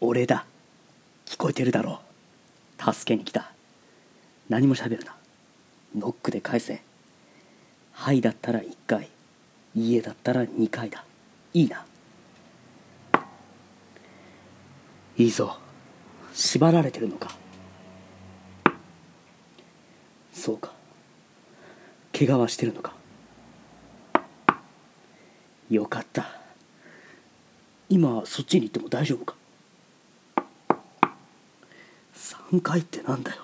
俺だ。聞こえてるだろう。助けに来た。何も喋るな。ノックで返せ。はいだったら1回。家だったら2回だ。いいな。いいぞ。縛られてるのか。そうか。怪我はしてるのか。よかった。今そっちに行っても大丈夫か？3回ってなんだよ。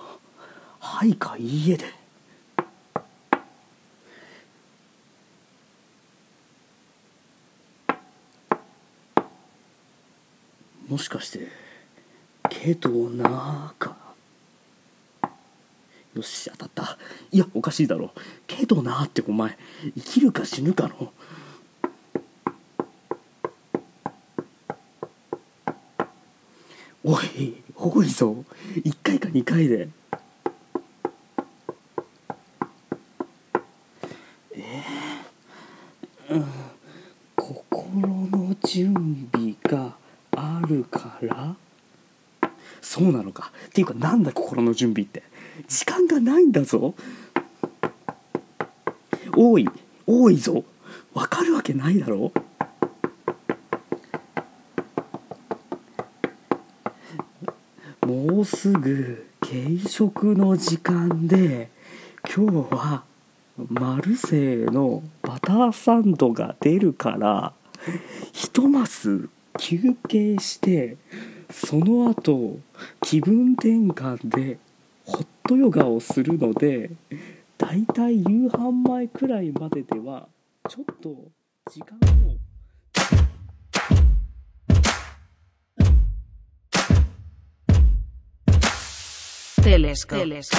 はいかいいえで。もしかしてけどなーか。よし当たった。いやおかしいだろ。けどなーってお前生きるか死ぬかの。おい。多いぞ1回か2回で。えー、うん心の準備があるから？そうなのか。っていうかなんだ心の準備って？時間がないんだぞ。多い多いぞ。わかるわけないだろ。もうすぐ軽食の時間で今日はマルセイのバターサンドが出るからひとます休憩してその後気分転換でホットヨガをするのでだいたい夕飯前くらいまでではちょっと時間を。Telesco. Telesco.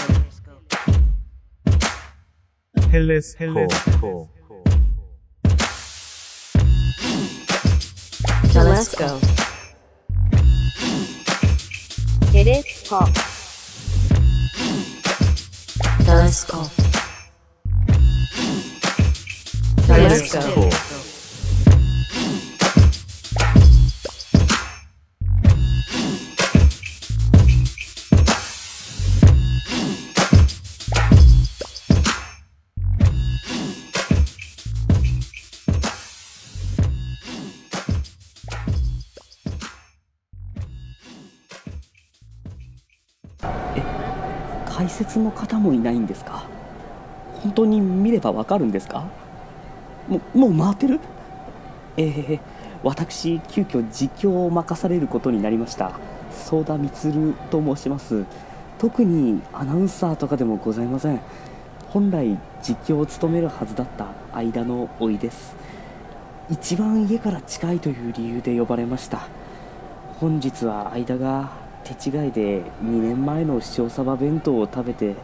Telesco. Telesco. Telesco. Telesco. Telesco. 解説の方もいないんですか？本当に見ればわかるんですか？もうもう回ってる？えー、私急遽実況を任されることになりました。相田充と申します。特にアナウンサーとかでもございません。本来実況を務めるはずだった間の老いです。一番家から近いという理由で呼ばれました。本日は間が手違いで2年前の塩サバ弁当を食べて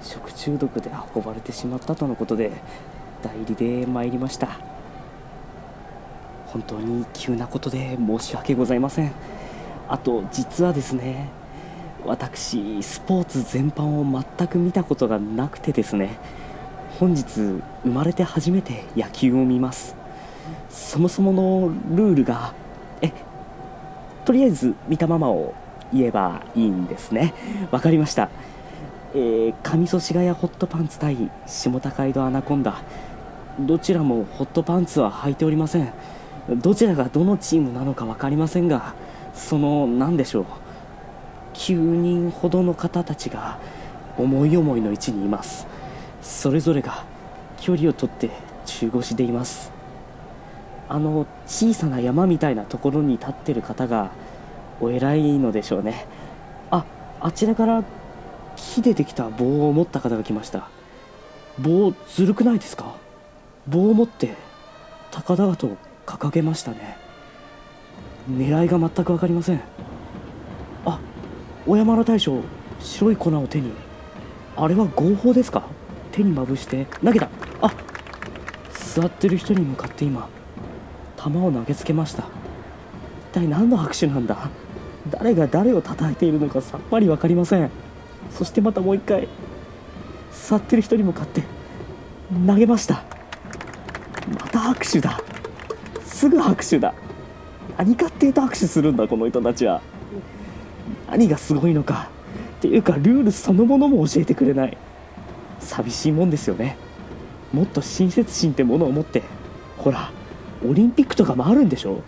食中毒で運ばれてしまったとのことで代理で参りました。本当に急なことで申し訳ございません。あと実はですね私スポーツ全般を全く見たことがなくてですね本日生まれて初めて野球を見ます。そもそものルールがえとりあえず見たままを言えばいいんですね。わかりました。えー、上祖師ヶ谷ホットパンツ対下高井戸アナコンダ。どちらもホットパンツは履いておりません。どちらがどのチームなのか分かりませんがその何でしょう。9人ほどの方たちが思い思いの位置にいます。それぞれが距離をとって中腰でいます。あの小さな山みたいなところに立ってる方がお偉いのでしょうね。ああちらから木でできた棒を持った方が来ました。棒ずるくないですか？棒を持って高々と掲げましたね。狙いが全く分かりません。あ小山田大将白い粉を手に。あれは合法ですか？手にまぶして。投げた。あ座ってる人に向かって今球を投げつけました。一体何の拍手なんだ？誰が誰を叩いているのかさっぱり分かりません。そしてまたもう一回座ってる人に向かって投げました。また拍手だ。すぐ拍手だ。何かっていうと拍手するんだこの人たちは。何がすごいのか。っていうかルールそのものも教えてくれない。寂しいもんですよね。もっと親切心ってものを持ってほらオリンピックとかもあるんでしょ。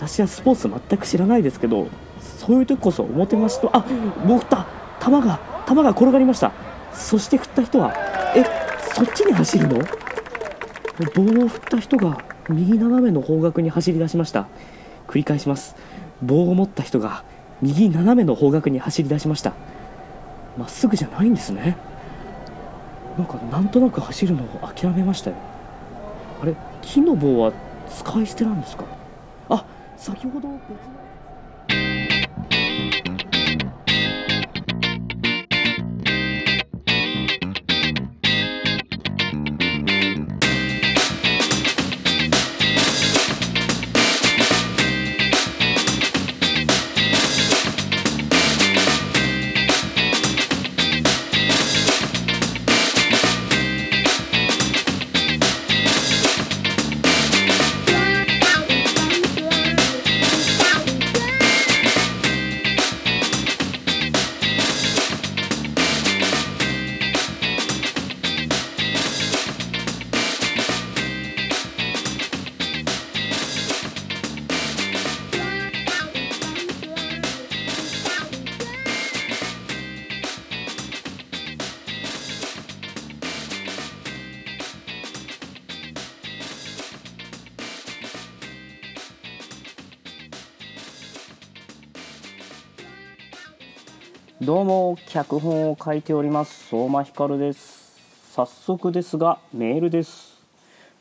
私はスポーツ全く知らないですけどそういう時こそ表増しとあもう振った球が球が転がりました。そして振った人はえそっちに走るの？棒を振った人が右斜めの方角に走り出しました。繰り返します。棒を持った人が右斜めの方角に走り出しました。まっすぐじゃないんですね。なんかなんとなく走るのを諦めましたよ。あれ木の棒は使い捨てなんですか？先ほど別のどうも脚本を書いております。相馬ひかるです。早速ですがメールです。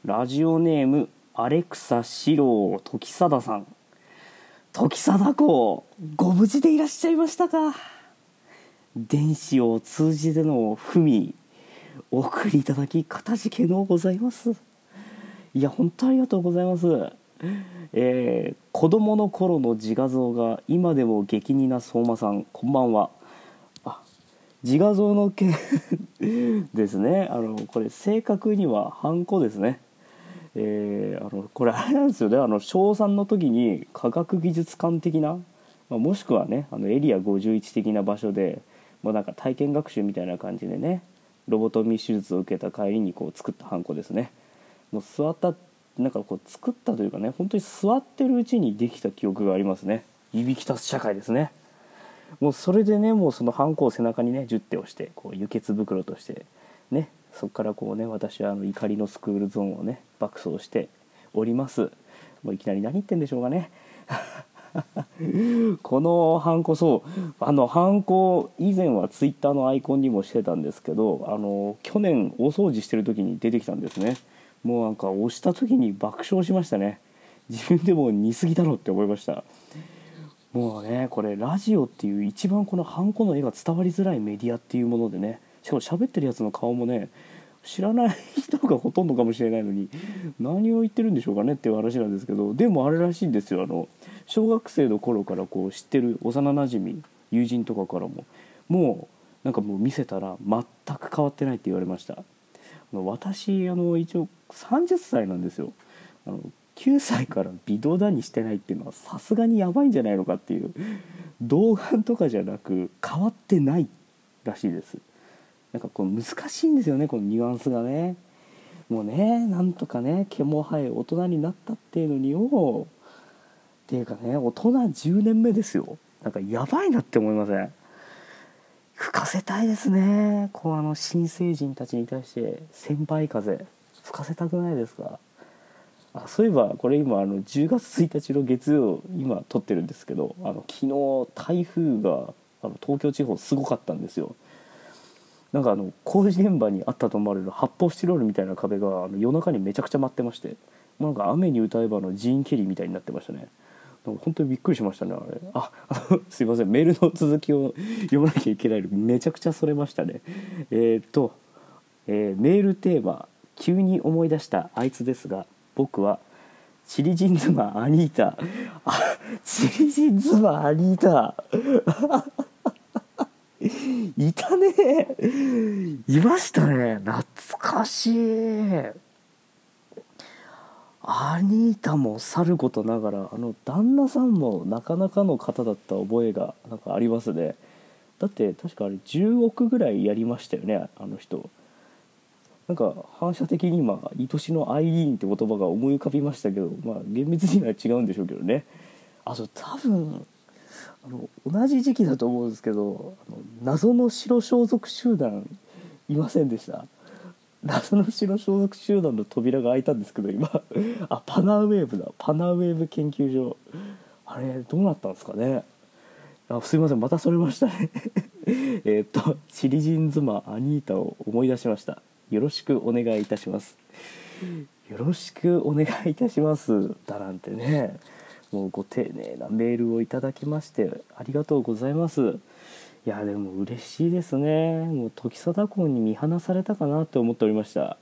ラジオネームアレクサ四郎時貞さん。時貞子ご無事でいらっしゃいましたか？電子を通じての文お送りいただきかたじけのうございます。いや本当ありがとうございます。えー子供の頃の自画像が今でも激似な相馬さんこんばんは。自画像の件 ですね。あのこれ正確にはハンコですね。えーあのこれあれなんですよね。あの小3の時に科学技術館的な、まあ、もしくはねあのエリア51的な場所でもうなんか体験学習みたいな感じでねロボトミー手術を受けた帰りにこう作ったハンコですね。もう座ったなんかこう作ったというかね本当に座ってるうちにできた記憶がありますね。いびき立つ社会ですね。もうそれでねもうそのハンコを背中にね10手押してこう輸血袋としてねそこからこうね私はあの怒りのスクールゾーンをね爆走しております。もういきなり何言ってんでしょうかね。このハンコそうあのハンコ以前はツイッターのアイコンにもしてたんですけどあの去年大掃除してる時に出てきたんですね。もうなんか押した時に爆笑しましたね。自分でも似すぎだろって思いました。もうねこれラジオっていう一番このハンコの絵が伝わりづらいメディアっていうものでねしかも喋ってるやつの顔もね知らない人がほとんどかもしれないのに何を言ってるんでしょうかねっていう話なんですけどでもあれらしいんですよ。あの小学生の頃からこう知ってる幼なじみ友人とかからももうなんかもう見せたら全く変わってないって言われました。あの私あの一応30歳なんですよ。あの9歳から微動だにしてないっていうのはさすがにやばいんじゃないのかっていう童顔とかじゃなく変わってないらしいです。なんかこう難しいんですよねこのニュアンスがね。もうねなんとかね毛も生え大人になったっていうのによっていうかね大人10年目ですよ。なんかやばいなって思いません？吹かせたいですね。こうあの新成人たちに対して先輩風。吹かせたくないですか？あそういえばこれ今あの10月1日の月曜今撮ってるんですけどあの昨日台風があの東京地方すごかったんですよ。なんかあの工事現場にあったと思われる発泡スチロールみたいな壁があの夜中にめちゃくちゃ舞ってましてなんか雨に歌えばのジーン・ケリーみたいになってましたね。なんか本当にびっくりしましたねあれ。ああ すいません。メールの続きを読まなきゃいけないのめちゃくちゃそれましたね。えーっと、えーメールテーマ「急に思い出したあいつ」ですが僕はチリジン妻アニータあチリジン妻アニータいたね。いましたね。懐かしい。アニータもさることながらあの旦那さんもなかなかの方だった覚えがなんかありますね。だって確かあれ10億ぐらいやりましたよねあの人。なんか反射的に今「愛しのアイリーン」って言葉が思い浮かびましたけどまあ厳密には違うんでしょうけどね。あと多分あの同じ時期だと思うんですけどあの謎の白装束集団いませんでした？謎の白装束集団の扉が開いたんですけど今。あパナーウェーブだ。パナーウェーブ研究所。あれどうなったんですかね？あすいませんまたそれましたね。えっとチリジン妻アニータを思い出しました。よろしくお願いいたします。よろしくお願いいたします。だなんてね。もうご丁寧なメールをいただきましてありがとうございます。いやでも嬉しいですね。もう時貞公に見放されたかなって思っておりました。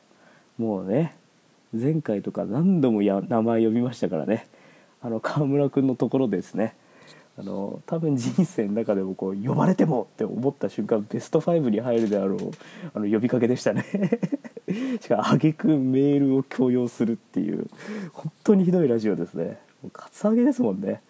もうね前回とか何度もや名前呼びましたからね。あの川村君のところですねあの多分人生の中でもこう呼ばれてもって思った瞬間ベスト5に入るであろうあの呼びかけでしたね。しかも挙句メールを強要するっていう本当にひどいラジオですね。もうカツアゲですもんね。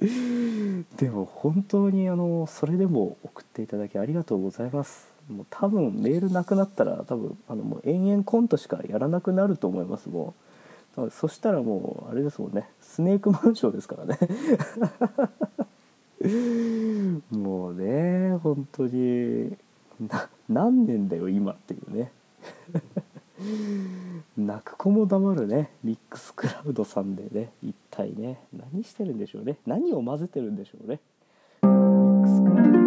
でも本当にあのそれでも送っていただきありがとうございます。もう多分メールなくなったら多分あのもう延々コントしかやらなくなると思いますもう。そしたらもうあれですもんね。スネークマンションですからね。もうね本当にな何年だよ今っていうね。泣く子も黙るね。ミックスクラウドさんでね。一体ね。何してるんでしょうね。何を混ぜてるんでしょうね。ミックスクラウド。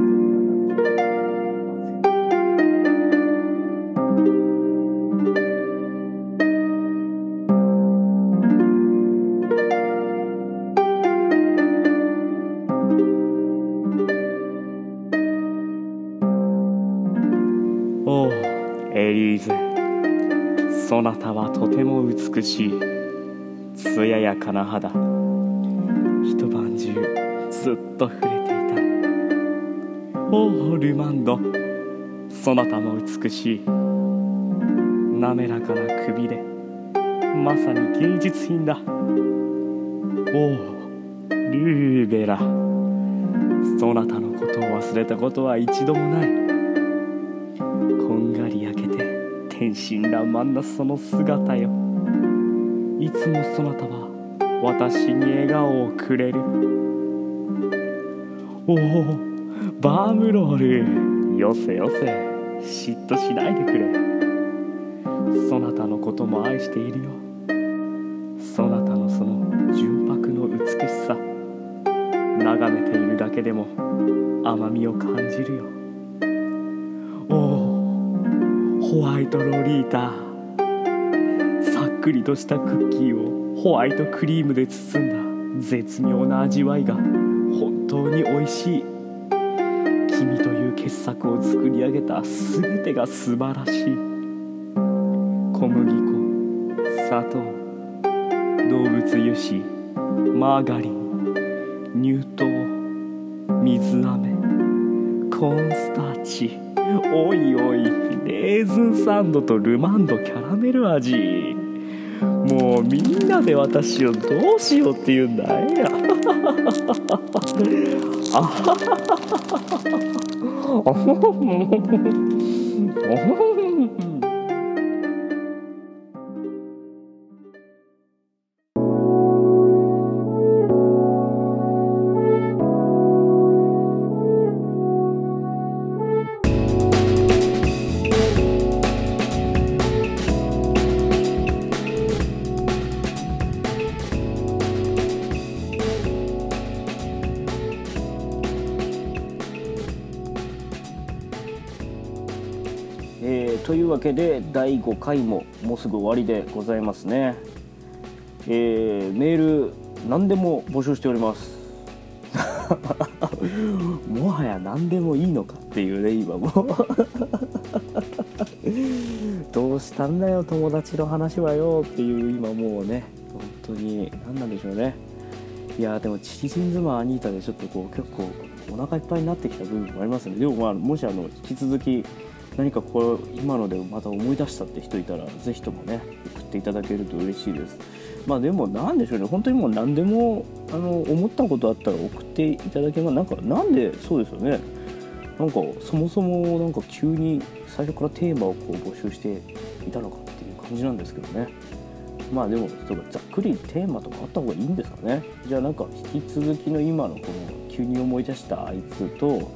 美しい艶やかな肌。一晩中ずっと触れていた。おおルマンド。そなたも美しい。滑らかな首でまさに芸術品だ。おおルーベラ。そなたのことを忘れたことは一度もない。こんがり焼けて天真爛漫なその姿よ。いつもそなたは私に笑顔をくれる。おおバームロール。よせよせ。嫉妬しないでくれ。そなたのことも愛しているよ。そなたのその純白の美しさ。眺めているだけでも甘みを感じるよ。おおホワイトロリータくりとしたクッキーをホワイトクリームで包んだ絶妙な味わいが本当に美味しい君という傑作を作り上げた全てが素晴らしい。小麦粉砂糖動物油脂マーガリン乳糖水飴コーンスターチおいおいレーズンサンドとルマンドキャラメル味。もうみんなで私をどうしようって言うんだい？やあはははけで第5回ももうすぐ終わりでございますね、えーメール何でも募集しております。もはや何でもいいのかっていうね今も。う どうしたんだよ友達の話はよっていう今もうね。本当に何なんでしょうね。いやでもチリジン妻アニータでちょっとこう結構お腹いっぱいになってきた部分もありますね。でもまあもしあの引き続き何かこう今のでまた思い出したって人いたらぜひともね送っていただけると嬉しいです。まあでもなんでしょうね。本当にもう何でもあの思ったことあったら送っていただけますなんかなんでそうですよね。なんかそもそもなんか急に最初からテーマをこう募集していたのかっていう感じなんですけどね。まあでもちょっとざっくりテーマとかあった方がいいんですかね。じゃあなんか引き続きの今のこの急に思い出したあいつと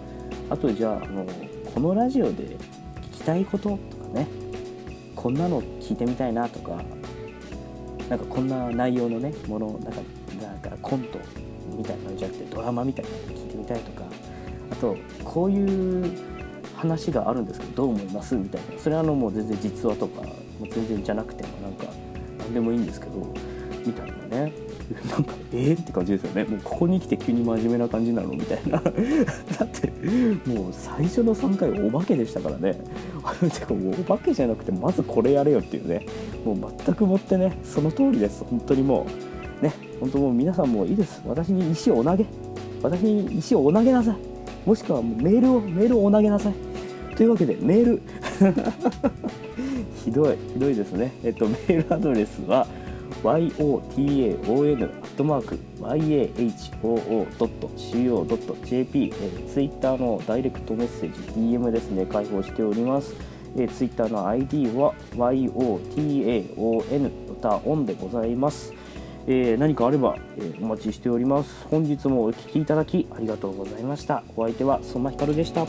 あとじゃああのこのラジオできたいこととかね。こんなの聞いてみたいなとかなんかこんな内容のねものなんかなんかコントみたいなのじゃなくてドラマみたいなの聞いてみたいとかあとこういう話があるんですけどどう思いますみたいな。それはあのもう全然実話とかもう全然じゃなくてもなんか何でもいいんですけどみたいなね。なんかえー、って感じですよね。もうここに来て急に真面目な感じなのみたいな。だってもう最初の3回お化けでしたからね。てかもうお化けじゃなくてまずこれやれよっていうね。もう全くもってねその通りです。本当にもう。ね本当もう皆さんもいいです。私に石をお投げ。私に石をお投げなさい。もしくはメールをメールをお投げなさい。というわけでメール。ひどいひどいですね。えっとメールアドレスは yotaon.yahoo.co.jp ツイッターのダイレクトメッセージ DM ですね開放しております。えツイッターの ID は YOTAON タオンでございます、えー何かあれば、えーお待ちしております。本日もお聞きいただきありがとうございました。お相手は相馬ひかるでした。